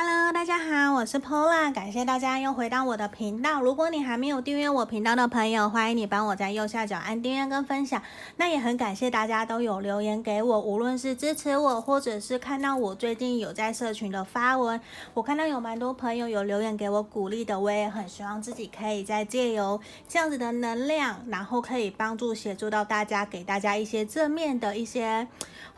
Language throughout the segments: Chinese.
Hello，大家好，我是 Pola，感谢大家又回到我的频道。如果你还没有订阅我频道的朋友，欢迎你帮我在右下角按订阅跟分享。那也很感谢大家都有留言给我，无论是支持我，或者是看到我最近有在社群的发文，我看到有蛮多朋友有留言给我鼓励的，我也很希望自己可以再借由这样子的能量，然后可以帮助协助到大家，给大家一些正面的一些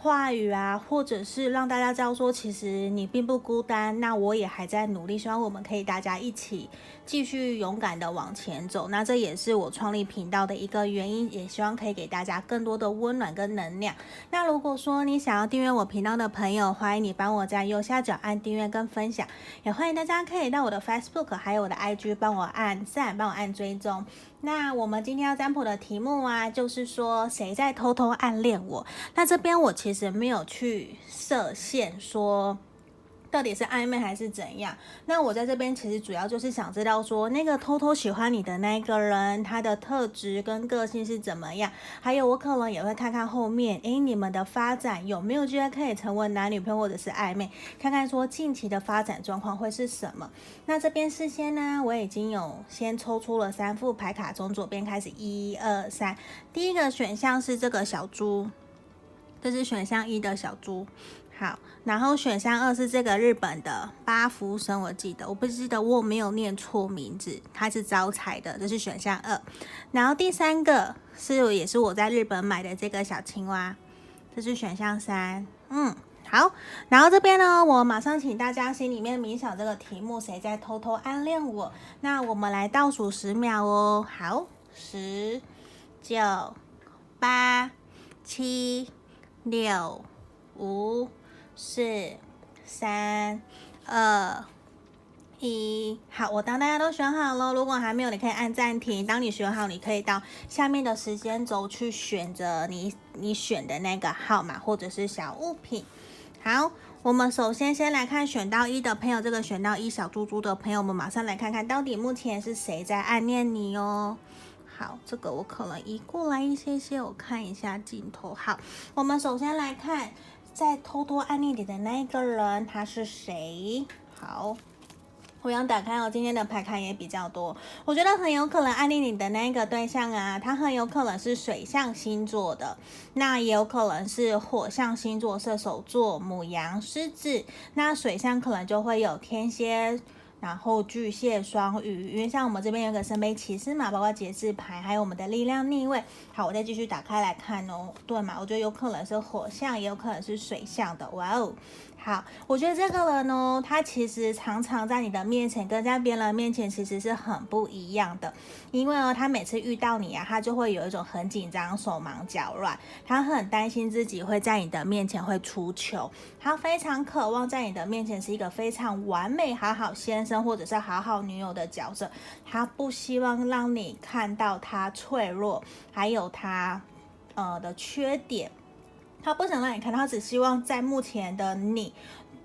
话语啊，或者是让大家知道说，其实你并不孤单。那我也还在努力，希望我们可以大家一起继续勇敢的往前走。那这也是我创立频道的一个原因，也希望可以给大家更多的温暖跟能量。那如果说你想要订阅我频道的朋友，欢迎你帮我在右下角按订阅跟分享，也欢迎大家可以到我的 Facebook 还有我的 IG 帮我按赞，帮我按追踪。那我们今天要占卜的题目啊，就是说谁在偷偷暗恋我？那这边我其实没有去设限说。到底是暧昧还是怎样？那我在这边其实主要就是想知道说，那个偷偷喜欢你的那个人，他的特质跟个性是怎么样？还有我可能也会看看后面，诶，你们的发展有没有机会可以成为男女朋友或者是暧昧？看看说近期的发展状况会是什么？那这边事先呢，我已经有先抽出了三副牌卡，从左边开始，一二三。第一个选项是这个小猪，这是选项一的小猪。好，然后选项二是这个日本的八福神，我记得，我不记得我没有念错名字，它是招财的，这是选项二。然后第三个是也是我在日本买的这个小青蛙，这是选项三。嗯，好，然后这边呢，我马上请大家心里面冥想这个题目，谁在偷偷暗恋我？那我们来倒数十秒哦，好，十、九、八、七、六、五。四、三、二、一，好，我当大家都选好了，如果还没有，你可以按暂停。当你选好，你可以到下面的时间轴去选择你你选的那个号码或者是小物品。好，我们首先先来看选到一的朋友，这个选到一小猪猪的朋友，们马上来看看到底目前是谁在暗恋你哦。好，这个我可能移过来一些些，我看一下镜头。好，我们首先来看。在偷偷暗恋你的那一个人，他是谁？好，我想打开哦。今天的牌卡也比较多，我觉得很有可能暗恋你的那个对象啊，他很有可能是水象星座的，那也有可能是火象星座，射手座、母羊、狮子。那水象可能就会有天蝎。然后巨蟹、双鱼，因为像我们这边有个圣杯骑士嘛，包括节制牌，还有我们的力量逆位。好，我再继续打开来看哦。对嘛，我觉得有可能是火象，也有可能是水象的。哇哦！好，我觉得这个人呢，他其实常常在你的面前，跟在别人面前其实是很不一样的。因为呢，他每次遇到你啊，他就会有一种很紧张、手忙脚乱，他很担心自己会在你的面前会出糗，他非常渴望在你的面前是一个非常完美、好好先生或者是好好女友的角色，他不希望让你看到他脆弱，还有他呃的缺点。他不想让你看，他只希望在目前的你。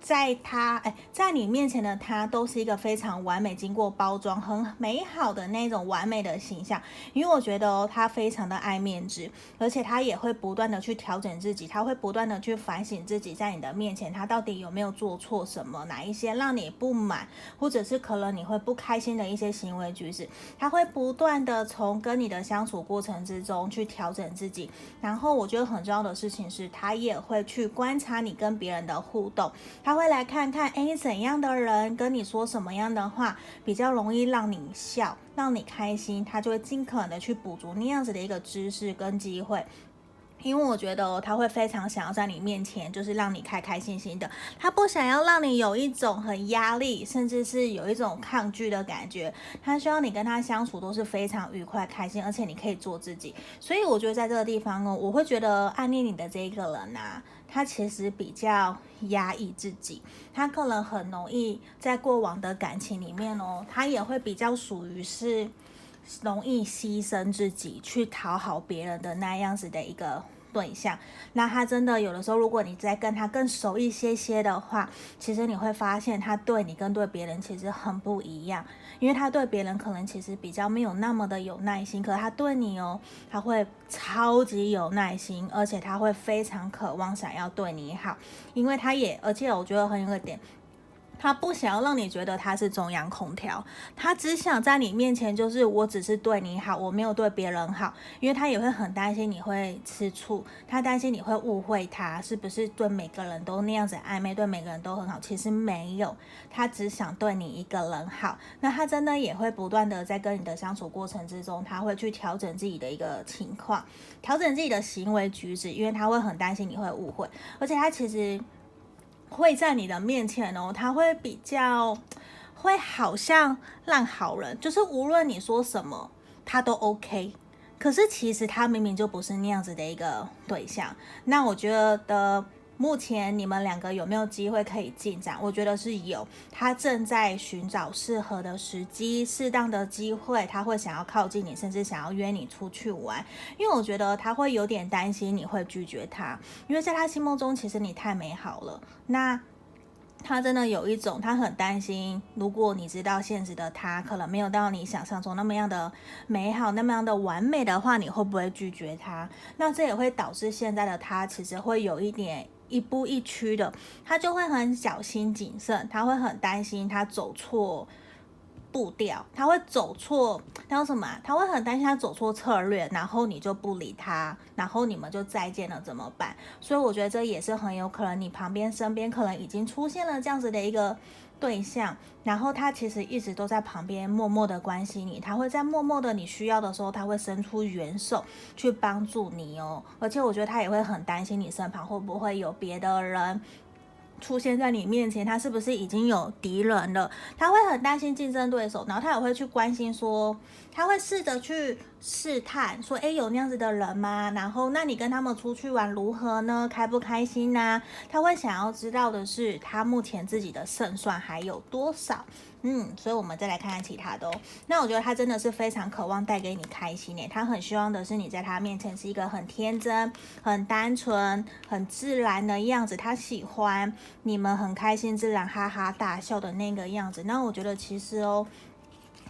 在他哎，在你面前的他都是一个非常完美、经过包装、很美好的那种完美的形象。因为我觉得哦，他非常的爱面子，而且他也会不断的去调整自己，他会不断的去反省自己，在你的面前他到底有没有做错什么，哪一些让你不满，或者是可能你会不开心的一些行为举止，他会不断的从跟你的相处过程之中去调整自己。然后我觉得很重要的事情是，他也会去观察你跟别人的互动，他。会来看看，哎，怎样的人跟你说什么样的话比较容易让你笑，让你开心，他就会尽可能的去补足那样子的一个知识跟机会。因为我觉得他会非常想要在你面前，就是让你开开心心的，他不想要让你有一种很压力，甚至是有一种抗拒的感觉。他希望你跟他相处都是非常愉快、开心，而且你可以做自己。所以我觉得在这个地方哦，我会觉得暗恋你的这一个人呐、他其实比较压抑自己，他可能很容易在过往的感情里面哦，他也会比较属于是容易牺牲自己去讨好别人的那样子的一个。对象，那他真的有的时候，如果你再跟他更熟一些些的话，其实你会发现他对你跟对别人其实很不一样，因为他对别人可能其实比较没有那么的有耐心，可他对你哦，他会超级有耐心，而且他会非常渴望想要对你好，因为他也，而且我觉得很有个点。他不想要让你觉得他是中央空调，他只想在你面前就是我只是对你好，我没有对别人好，因为他也会很担心你会吃醋，他担心你会误会他是不是对每个人都那样子暧昧，对每个人都很好，其实没有，他只想对你一个人好。那他真的也会不断的在跟你的相处过程之中，他会去调整自己的一个情况，调整自己的行为举止，因为他会很担心你会误会，而且他其实。会在你的面前哦，他会比较会好像烂好人，就是无论你说什么，他都 OK。可是其实他明明就不是那样子的一个对象。那我觉得。目前你们两个有没有机会可以进展？我觉得是有，他正在寻找适合的时机、适当的机会，他会想要靠近你，甚至想要约你出去玩。因为我觉得他会有点担心你会拒绝他，因为在他心目中其实你太美好了。那他真的有一种，他很担心，如果你知道现实的他可能没有到你想象中那么样的美好，那么样的完美的话，你会不会拒绝他？那这也会导致现在的他其实会有一点。一步一趋的，他就会很小心谨慎，他会很担心他走错步调，他会走错，他说什么？他会很担心他走错策略，然后你就不理他，然后你们就再见了，怎么办？所以我觉得这也是很有可能，你旁边身边可能已经出现了这样子的一个。对象，然后他其实一直都在旁边默默的关心你，他会在默默的你需要的时候，他会伸出援手去帮助你哦。而且我觉得他也会很担心你身旁会不会有别的人出现在你面前，他是不是已经有敌人了？他会很担心竞争对手，然后他也会去关心说，他会试着去。试探说：“诶，有那样子的人吗？然后，那你跟他们出去玩如何呢？开不开心呢、他会想要知道的是，他目前自己的胜算还有多少？嗯，所以我们再来看看其他的哦。那我觉得他真的是非常渴望带给你开心诶，他很希望的是你在他面前是一个很天真、很单纯、很自然的样子。他喜欢你们很开心、自然、哈哈大笑的那个样子。那我觉得其实哦。”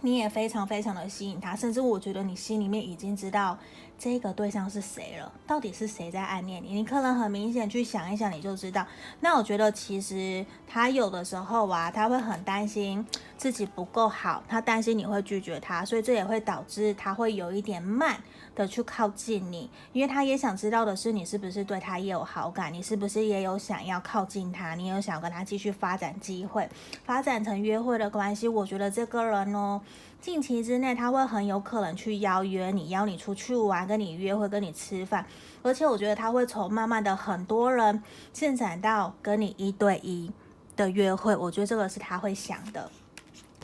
你也非常非常的吸引他，甚至我觉得你心里面已经知道这个对象是谁了，到底是谁在暗恋你？你可能很明显去想一想，你就知道。那我觉得其实他有的时候啊，他会很担心自己不够好，他担心你会拒绝他，所以这也会导致他会有一点慢的去靠近你，因为他也想知道的是你是不是对他也有好感，你是不是也有想要靠近他，你有想跟他继续发展机会，发展成约会的关系。我觉得这个人哦。近期之内，他会很有可能去邀约你，邀你出去玩，跟你约会，跟你吃饭。而且我觉得他会从慢慢的很多人进展到跟你一对一的约会。我觉得这个是他会想的。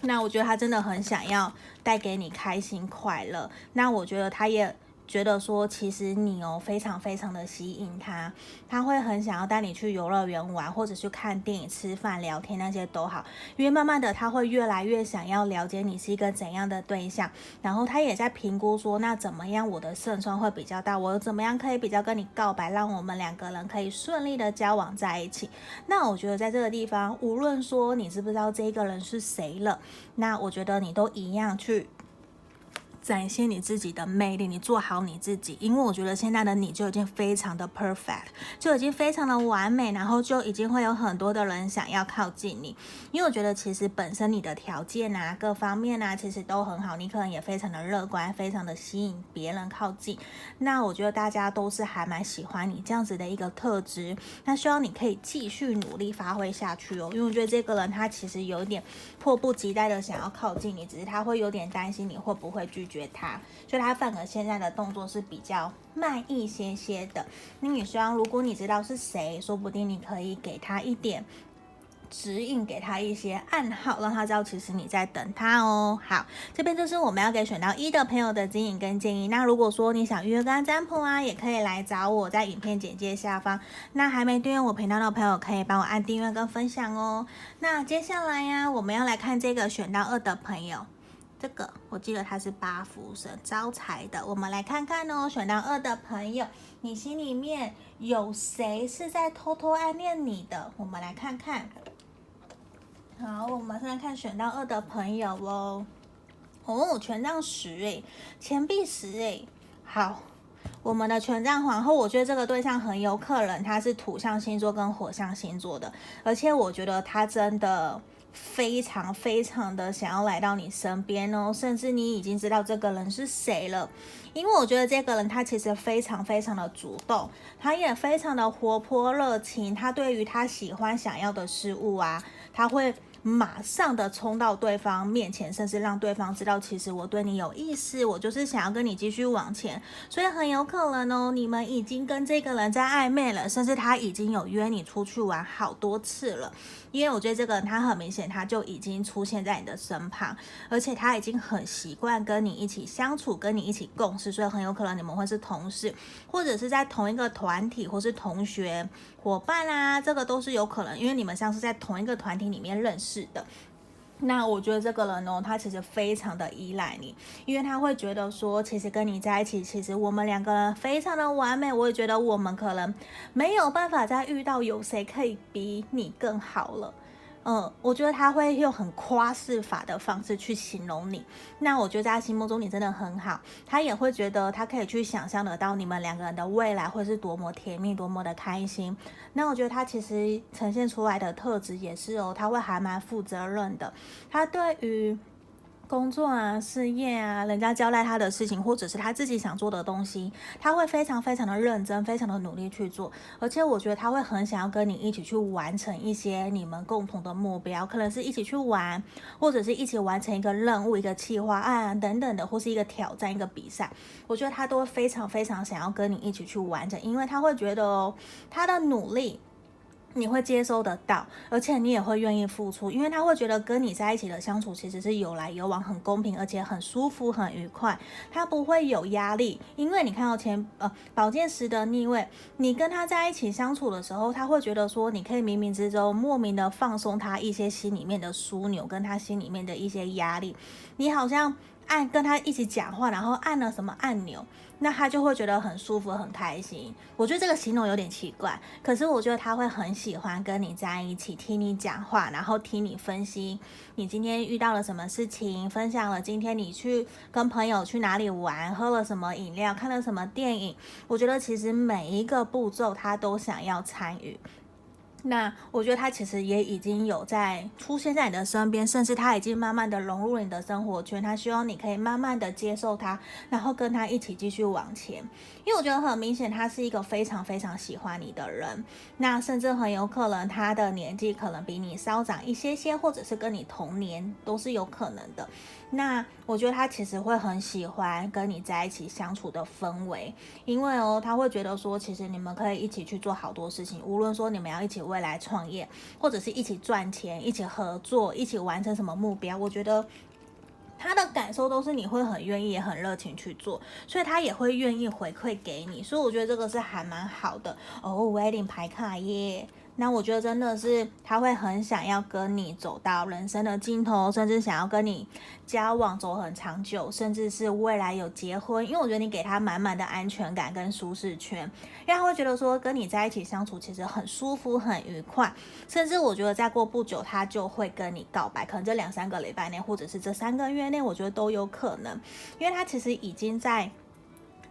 那我觉得他真的很想要带给你开心快乐。那我觉得他也。觉得说，其实你哦，非常非常的吸引他，他会很想要带你去游乐园玩，或者去看电影、吃饭、聊天那些都好，因为慢慢的他会越来越想要了解你是一个怎样的对象，然后他也在评估说，那怎么样我的胜算会比较大，我怎么样可以比较跟你告白，让我们两个人可以顺利的交往在一起。那我觉得在这个地方，无论说你知不知道这个人是谁了，那我觉得你都一样去。展现你自己的魅力，你做好你自己，因为我觉得现在的你就已经非常的 perfect，就已经非常的完美，然后就已经会有很多的人想要靠近你，因为我觉得其实本身你的条件啊，各方面啊，其实都很好，你可能也非常的乐观，非常的吸引别人靠近。那我觉得大家都是还蛮喜欢你这样子的一个特质，那希望你可以继续努力发挥下去哦，因为我觉得这个人他其实有点迫不及待的想要靠近你，只是他会有点担心你会不会拒绝。绝他，所以他反而现在的动作是比较慢一些些的。那你希望，如果你知道是谁，说不定你可以给他一点指引，给他一些暗号，让他知道其实你在等他哦。好，这边就是我们要给选到一的朋友的指引跟建议。那如果说你想预约个占卜啊，也可以来找我，在影片简介下方。那还没订阅我频道的朋友，可以帮我按订阅跟分享哦。那接下来呀，我们要来看这个选到二的朋友。这个我记得他是八福神招财的，我们来看看哦。选到二的朋友，你心里面有谁是在偷偷暗恋你的？我们来看看。好，我们现在看选到二的朋友哦。哦，权杖十诶，钱币十诶。好，我们的权杖皇后，我觉得这个对象很有可能他是土象星座跟火象星座的，而且我觉得他真的。非常非常的想要来到你身边哦，甚至你已经知道这个人是谁了，因为我觉得这个人他其实非常非常的主动，他也非常的活泼热情，他对于他喜欢想要的事物啊，他会。马上的冲到对方面前，甚至让对方知道，其实我对你有意思，我就是想要跟你继续往前，所以很有可能哦，你们已经跟这个人在暧昧了，甚至他已经有约你出去玩好多次了。因为我觉得这个人他很明显，他就已经出现在你的身旁，而且他已经很习惯跟你一起相处，跟你一起共事，所以很有可能你们会是同事，或者是在同一个团体，或是同学。伙伴啊，这个都是有可能，因为你们像是在同一个团体里面认识是的。那我觉得这个人呢，他其实非常的依赖你，因为他会觉得说，其实跟你在一起，其实我们两个人非常的完美。我也觉得我们可能没有办法再遇到有谁可以比你更好了。嗯，我觉得他会用很夸饰法的方式去形容你。那我觉得在他心目中你真的很好，他也会觉得他可以去想象得到你们两个人的未来会是多么甜蜜，多么的开心。那我觉得他其实呈现出来的特质也是哦，他会还蛮负责任的。他对于工作啊，事业啊，人家交代他的事情，或者是他自己想做的东西，他会非常非常的认真，非常的努力去做。而且我觉得他会很想要跟你一起去完成一些你们共同的目标，可能是一起去玩，或者是一起完成一个任务、一个计划案等等的，或是一个挑战、一个比赛。我觉得他都非常非常想要跟你一起去完成，因为他会觉得哦，他的努力。你会接收得到，而且你也会愿意付出，因为他会觉得跟你在一起的相处其实是有来有往，很公平，而且很舒服、很愉快。他不会有压力，因为你看到前呃宝剑十的逆位，你跟他在一起相处的时候，他会觉得说你可以冥冥之中莫名的放松他一些心里面的枢纽，跟他心里面的一些压力，你好像。按跟他一起讲话，然后按了什么按钮，那他就会觉得很舒服、很开心。我觉得这个形容有点奇怪，可是我觉得他会很喜欢跟你在一起，听你讲话，然后听你分析你今天遇到了什么事情，分享了今天你去跟朋友去哪里玩，喝了什么饮料，看了什么电影。我觉得其实每一个步骤他都想要参与。那我觉得他其实也已经有在出现在你的身边，甚至他已经慢慢的融入你的生活圈。他希望你可以慢慢的接受他，然后跟他一起继续往前。因为我觉得很明显，他是一个非常非常喜欢你的人。那甚至很有可能他的年纪可能比你稍长一些些，或者是跟你同年都是有可能的。那我觉得他其实会很喜欢跟你在一起相处的氛围，因为哦，他会觉得说，其实你们可以一起去做好多事情，无论说你们要一起未来创业，或者是一起赚钱、一起合作、一起完成什么目标，我觉得他的感受都是你会很愿意、也很热情去做，所以他也会愿意回馈给你，所以我觉得这个是还蛮好的哦。Wedding 牌卡耶。那我觉得真的是他会很想要跟你走到人生的尽头，甚至想要跟你交往走很长久，甚至是未来有结婚。因为我觉得你给他满满的安全感跟舒适圈，因为他会觉得说跟你在一起相处其实很舒服、很愉快。甚至我觉得再过不久他就会跟你告白，可能这两三个礼拜内，或者是这三个月内，我觉得都有可能，因为他其实已经在。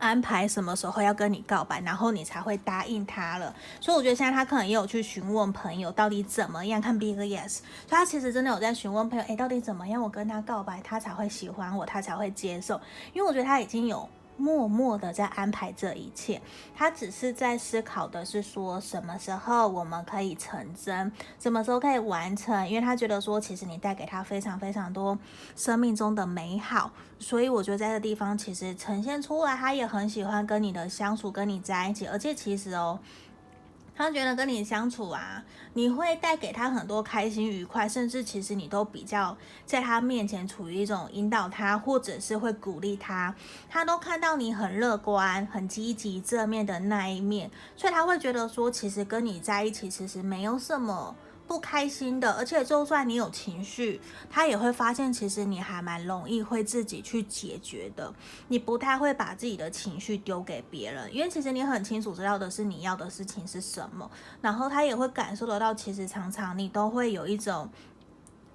安排什么时候要跟你告白，然后你才会答应他了。所以我觉得现在他可能也有去询问朋友到底怎么样，看 Big Yes。所以他其实真的有在询问朋友，诶，到底怎么样我跟他告白，他才会喜欢我，他才会接受。因为我觉得他已经有。默默的在安排这一切，他只是在思考的是说什么时候我们可以成真，什么时候可以完成，因为他觉得说其实你带给他非常非常多生命中的美好，所以我觉得在这地方其实呈现出来，他也很喜欢跟你的相处，跟你在一起，而且其实哦。他觉得跟你相处啊，你会带给他很多开心愉快，甚至其实你都比较在他面前处于一种引导他，或者是会鼓励他，他都看到你很乐观、很积极、正面的那一面，所以他会觉得说，其实跟你在一起其实没有什么。不开心的，而且就算你有情绪，他也会发现其实你还蛮容易会自己去解决的。你不太会把自己的情绪丢给别人，因为其实你很清楚知道的是你要的事情是什么。然后他也会感受得到，其实常常你都会有一种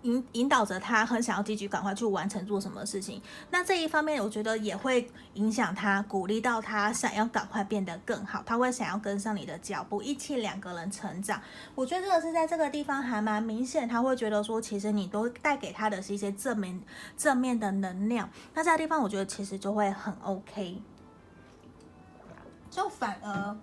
引引导着他很想要积极赶快去完成做什么事情。那这一方面，我觉得也会影响他，鼓励到他想要赶快变得更好，他会想要跟上你的脚步，一起两个人成长。我觉得这个是在这个地方还蛮明显，他会觉得说，其实你都带给他的是一些正面正面的能量。那这个地方，我觉得其实就会很 OK，就反而。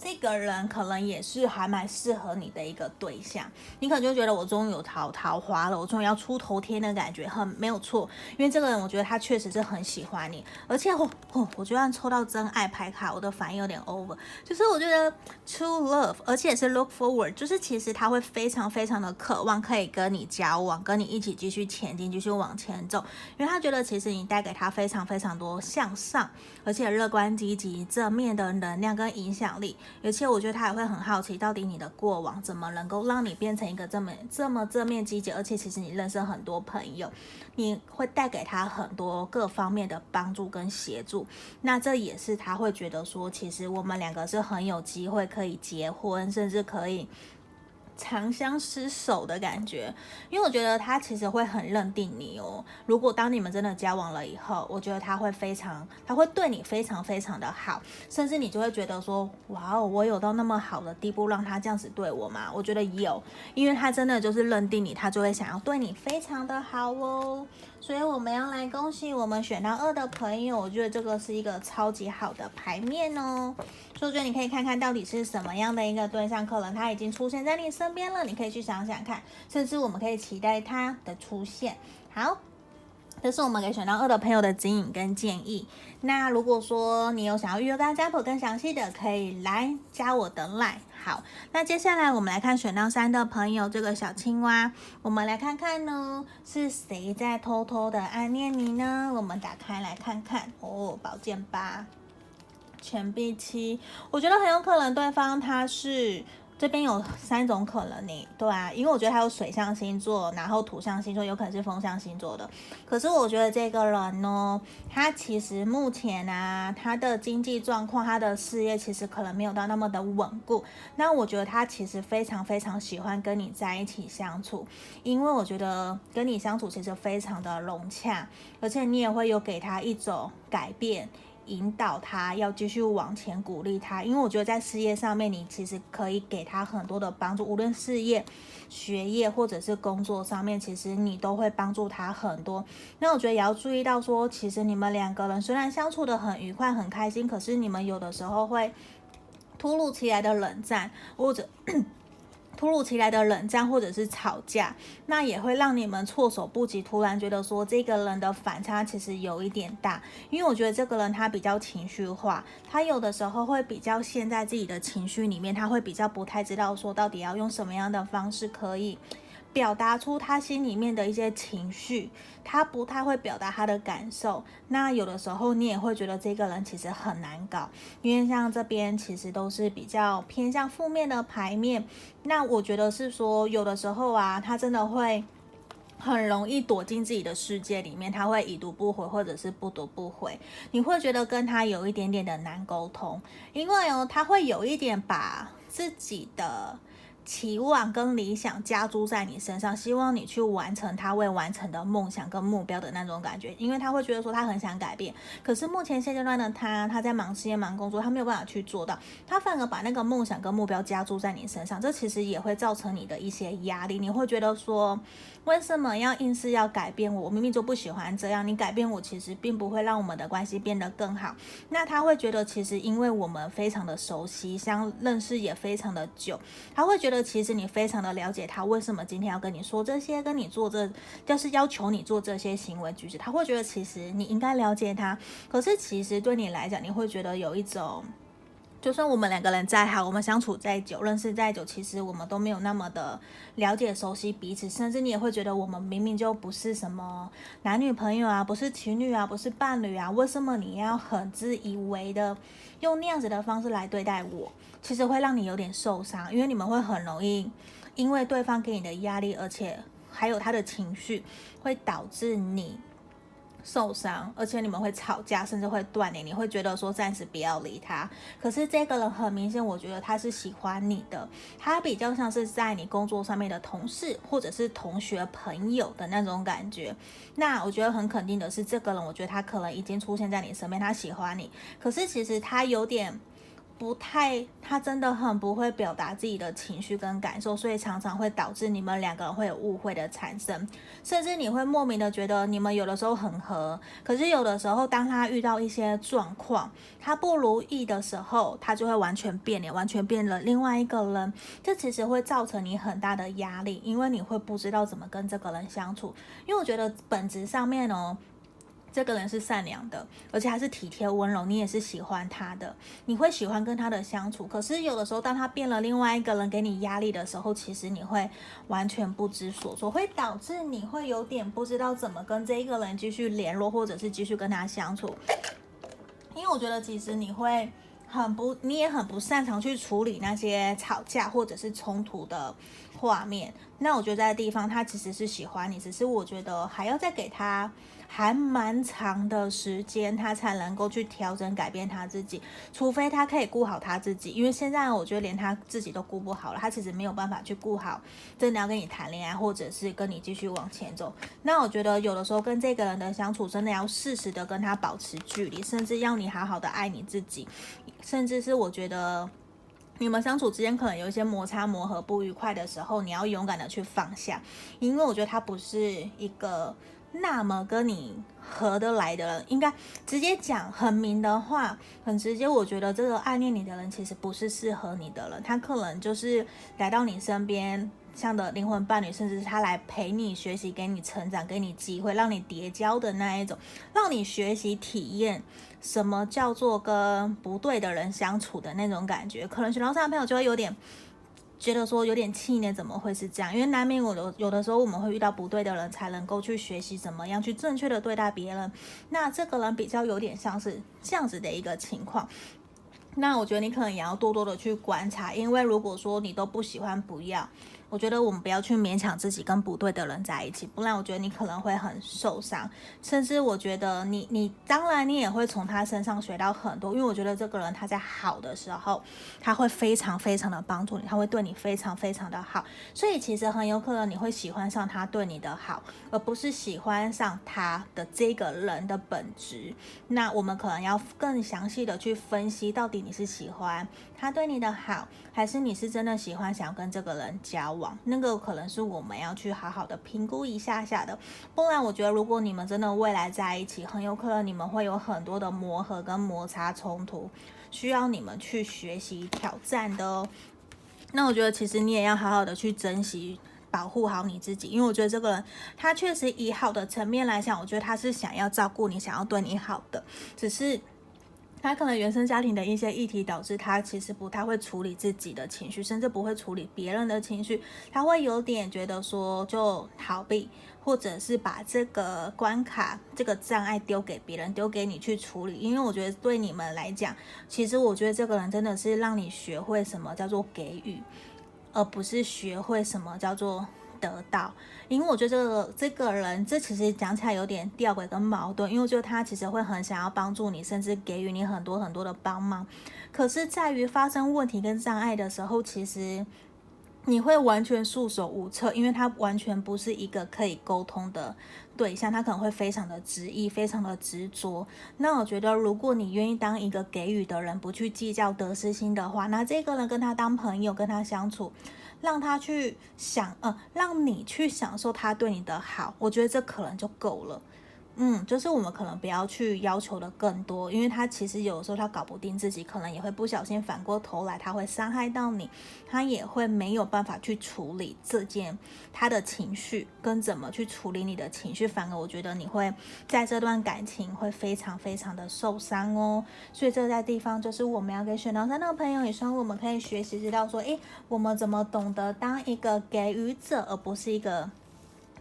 这个人可能也是还蛮适合你的一个对象，你可能就觉得我终于有桃桃花了，我终于要出头天的感觉，很没有错。因为这个人，我觉得他确实是很喜欢你，而且我我，我居然抽到真爱牌卡，我的反应有点 over，就是我觉得 true love，而且是 look forward，就是其实他会非常非常的渴望可以跟你交往，跟你一起继续前进，继续往前走，因为他觉得其实你带给他非常非常多向上，而且乐观积极正面的能量跟影响力。而且我觉得他也会很好奇，到底你的过往怎么能够让你变成一个这么这么正面积极，而且其实你认识很多朋友，你会带给他很多各方面的帮助跟协助。那这也是他会觉得说，其实我们两个是很有机会可以结婚，甚至可以。长相厮守的感觉，因为我觉得他其实会很认定你哦。如果当你们真的交往了以后，我觉得他会非常，他会对你非常非常的好，甚至你就会觉得说，哇哦，我有到那么好的地步让他这样子对我吗？我觉得有，因为他真的就是认定你，他就会想要对你非常的好哦。所以我们要来恭喜我们选到二的朋友，我觉得这个是一个超级好的牌面哦。所以我觉得你可以看看到底是什么样的一个对象，可能他已经出现在你身边了，你可以去想想看，甚至我们可以期待他的出现。好。这是我们给选到二的朋友的指引跟建议。那如果说你有想要预约跟占卜更详细的，可以来加我的 line。好，那接下来我们来看选到三的朋友，这个小青蛙，我们来看看呢，是谁在偷偷的暗恋你呢？我们打开来看看哦，宝剑八，钱币七，我觉得很有可能对方他是。这边有三种可能，你对啊，因为我觉得他有水象星座，然后土象星座，有可能是风象星座的。可是我觉得这个人呢，他其实目前啊，他的经济状况，他的事业其实可能没有到那么的稳固。那我觉得他其实非常非常喜欢跟你在一起相处，因为我觉得跟你相处其实非常的融洽，而且你也会有给他一种改变。引导他要继续往前，鼓励他，因为我觉得在事业上面，你其实可以给他很多的帮助，无论事业、学业或者是工作上面，其实你都会帮助他很多。那我觉得也要注意到说，其实你们两个人虽然相处得很愉快、很开心，可是你们有的时候会突如其来的冷战，或者。突如其来的冷战或者是吵架，那也会让你们措手不及。突然觉得说这个人的反差其实有一点大，因为我觉得这个人他比较情绪化，他有的时候会比较陷在自己的情绪里面，他会比较不太知道说到底要用什么样的方式可以。表达出他心里面的一些情绪，他不太会表达他的感受。那有的时候你也会觉得这个人其实很难搞，因为像这边其实都是比较偏向负面的牌面。那我觉得是说，有的时候啊，他真的会很容易躲进自己的世界里面，他会已读不回，或者是不读不回。你会觉得跟他有一点点的难沟通，因为哦，他会有一点把自己的。期望跟理想加诸在你身上，希望你去完成他未完成的梦想跟目标的那种感觉，因为他会觉得说他很想改变，可是目前现阶段的他，他在忙事业忙工作，他没有办法去做到，他反而把那个梦想跟目标加注在你身上，这其实也会造成你的一些压力，你会觉得说，为什么要硬是要改变我？我明明就不喜欢这样，你改变我其实并不会让我们的关系变得更好。那他会觉得其实因为我们非常的熟悉，相认识也非常的久，他会觉得。其实你非常的了解他，为什么今天要跟你说这些，跟你做这，就是要求你做这些行为举止，他会觉得其实你应该了解他。可是其实对你来讲，你会觉得有一种，就算我们两个人再好，我们相处再久，认识再久，其实我们都没有那么的了解、熟悉彼此，甚至你也会觉得我们明明就不是什么男女朋友啊，不是情侣啊，不是伴侣啊，为什么你要很自以为的用那样子的方式来对待我？其实会让你有点受伤，因为你们会很容易因为对方给你的压力，而且还有他的情绪，会导致你受伤，而且你们会吵架，甚至会断联。你会觉得说暂时不要理他。可是这个人很明显，我觉得他是喜欢你的，他比较像是在你工作上面的同事，或者是同学朋友的那种感觉。那我觉得很肯定的是，这个人我觉得他可能已经出现在你身边，他喜欢你。可是其实他有点。不太，他真的很不会表达自己的情绪跟感受，所以常常会导致你们两个人会有误会的产生，甚至你会莫名的觉得你们有的时候很合，可是有的时候当他遇到一些状况，他不如意的时候，他就会完全变脸，完全变了另外一个人，这其实会造成你很大的压力，因为你会不知道怎么跟这个人相处，因为我觉得本质上面哦。这个人是善良的，而且还是体贴温柔，你也是喜欢他的，你会喜欢跟他的相处。可是有的时候，当他变了另外一个人给你压力的时候，其实你会完全不知所措，会导致你会有点不知道怎么跟这一个人继续联络，或者是继续跟他相处。因为我觉得，其实你会很不，你也很不擅长去处理那些吵架或者是冲突的画面。那我觉得在地方，他其实是喜欢你，只是我觉得还要再给他。还蛮长的时间，他才能够去调整、改变他自己。除非他可以顾好他自己，因为现在我觉得连他自己都顾不好了，他其实没有办法去顾好，真的要跟你谈恋爱，或者是跟你继续往前走。那我觉得有的时候跟这个人的相处，真的要适时的跟他保持距离，甚至要你好好的爱你自己，甚至是我觉得你们相处之间可能有一些摩擦、磨合不愉快的时候，你要勇敢的去放下，因为我觉得他不是一个。那么跟你合得来的人，应该直接讲很明的话，很直接。我觉得这个暗恋你的人其实不是适合你的人，他可能就是来到你身边，像的灵魂伴侣，甚至是他来陪你学习，给你成长，给你机会，让你叠交的那一种，让你学习体验什么叫做跟不对的人相处的那种感觉。可能选到上朋友就会有点。觉得说有点气馁，怎么会是这样？因为难免我有有的时候我们会遇到不对的人，才能够去学习怎么样去正确的对待别人。那这个人比较有点像是这样子的一个情况。那我觉得你可能也要多多的去观察，因为如果说你都不喜欢，不要。我觉得我们不要去勉强自己跟不对的人在一起，不然我觉得你可能会很受伤，甚至我觉得你你当然你也会从他身上学到很多，因为我觉得这个人他在好的时候，他会非常非常的帮助你，他会对你非常非常的好，所以其实很有可能你会喜欢上他对你的好，而不是喜欢上他的这个人的本质。那我们可能要更详细的去分析，到底你是喜欢他对你的好，还是你是真的喜欢想要跟这个人交往。那个可能是我们要去好好的评估一下下的，不然我觉得如果你们真的未来在一起，很有可能你们会有很多的磨合跟摩擦冲突，需要你们去学习挑战的哦。那我觉得其实你也要好好的去珍惜，保护好你自己，因为我觉得这个人他确实以好的层面来讲，我觉得他是想要照顾你，想要对你好的，只是。他可能原生家庭的一些议题导致他其实不太会处理自己的情绪，甚至不会处理别人的情绪。他会有点觉得说就逃避，或者是把这个关卡、这个障碍丢给别人，丢给你去处理。因为我觉得对你们来讲，其实我觉得这个人真的是让你学会什么叫做给予，而不是学会什么叫做。得到，因为我觉得这个这个人，这其实讲起来有点吊诡跟矛盾，因为就他其实会很想要帮助你，甚至给予你很多很多的帮忙，可是在于发生问题跟障碍的时候，其实你会完全束手无策，因为他完全不是一个可以沟通的对象，他可能会非常的执意，非常的执着。那我觉得，如果你愿意当一个给予的人，不去计较得失心的话，那这个人跟他当朋友，跟他相处。让他去想，呃，让你去享受他对你的好，我觉得这可能就够了。嗯，就是我们可能不要去要求的更多，因为他其实有时候他搞不定自己，可能也会不小心反过头来，他会伤害到你，他也会没有办法去处理这件他的情绪跟怎么去处理你的情绪，反而我觉得你会在这段感情会非常非常的受伤哦。所以这在地方就是我们要给选到三的朋友，也希望我们可以学习知道说，诶，我们怎么懂得当一个给予者，而不是一个。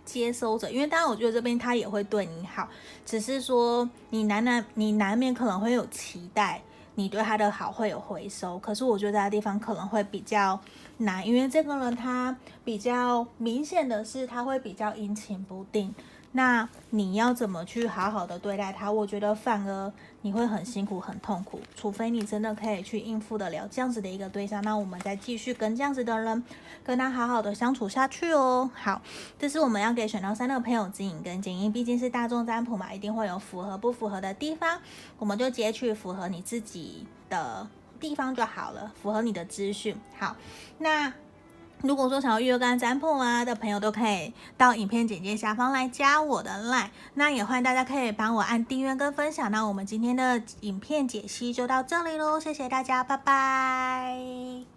接收者，因为当然，我觉得这边他也会对你好，只是说你难难你难免可能会有期待，你对他的好会有回收。可是我觉得这个地方可能会比较难，因为这个人他比较明显的是他会比较阴晴不定，那你要怎么去好好的对待他？我觉得反而你会很辛苦、很痛苦。除非你真的可以去应付得了这样子的一个对象，那我们再继续跟这样子的人跟他好好的相处下去哦。好，这是我们要给选到三的朋友指引跟建议，毕竟是大众占卜嘛，一定会有符合不符合的地方，我们就截取符合你自己的地方就好了，符合你的资讯。好，那。如果说想要预约干占卜啊的朋友，都可以到影片简介下方来加我的 line。那也欢迎大家可以帮我按订阅跟分享。那我们今天的影片解析就到这里喽，谢谢大家，拜拜。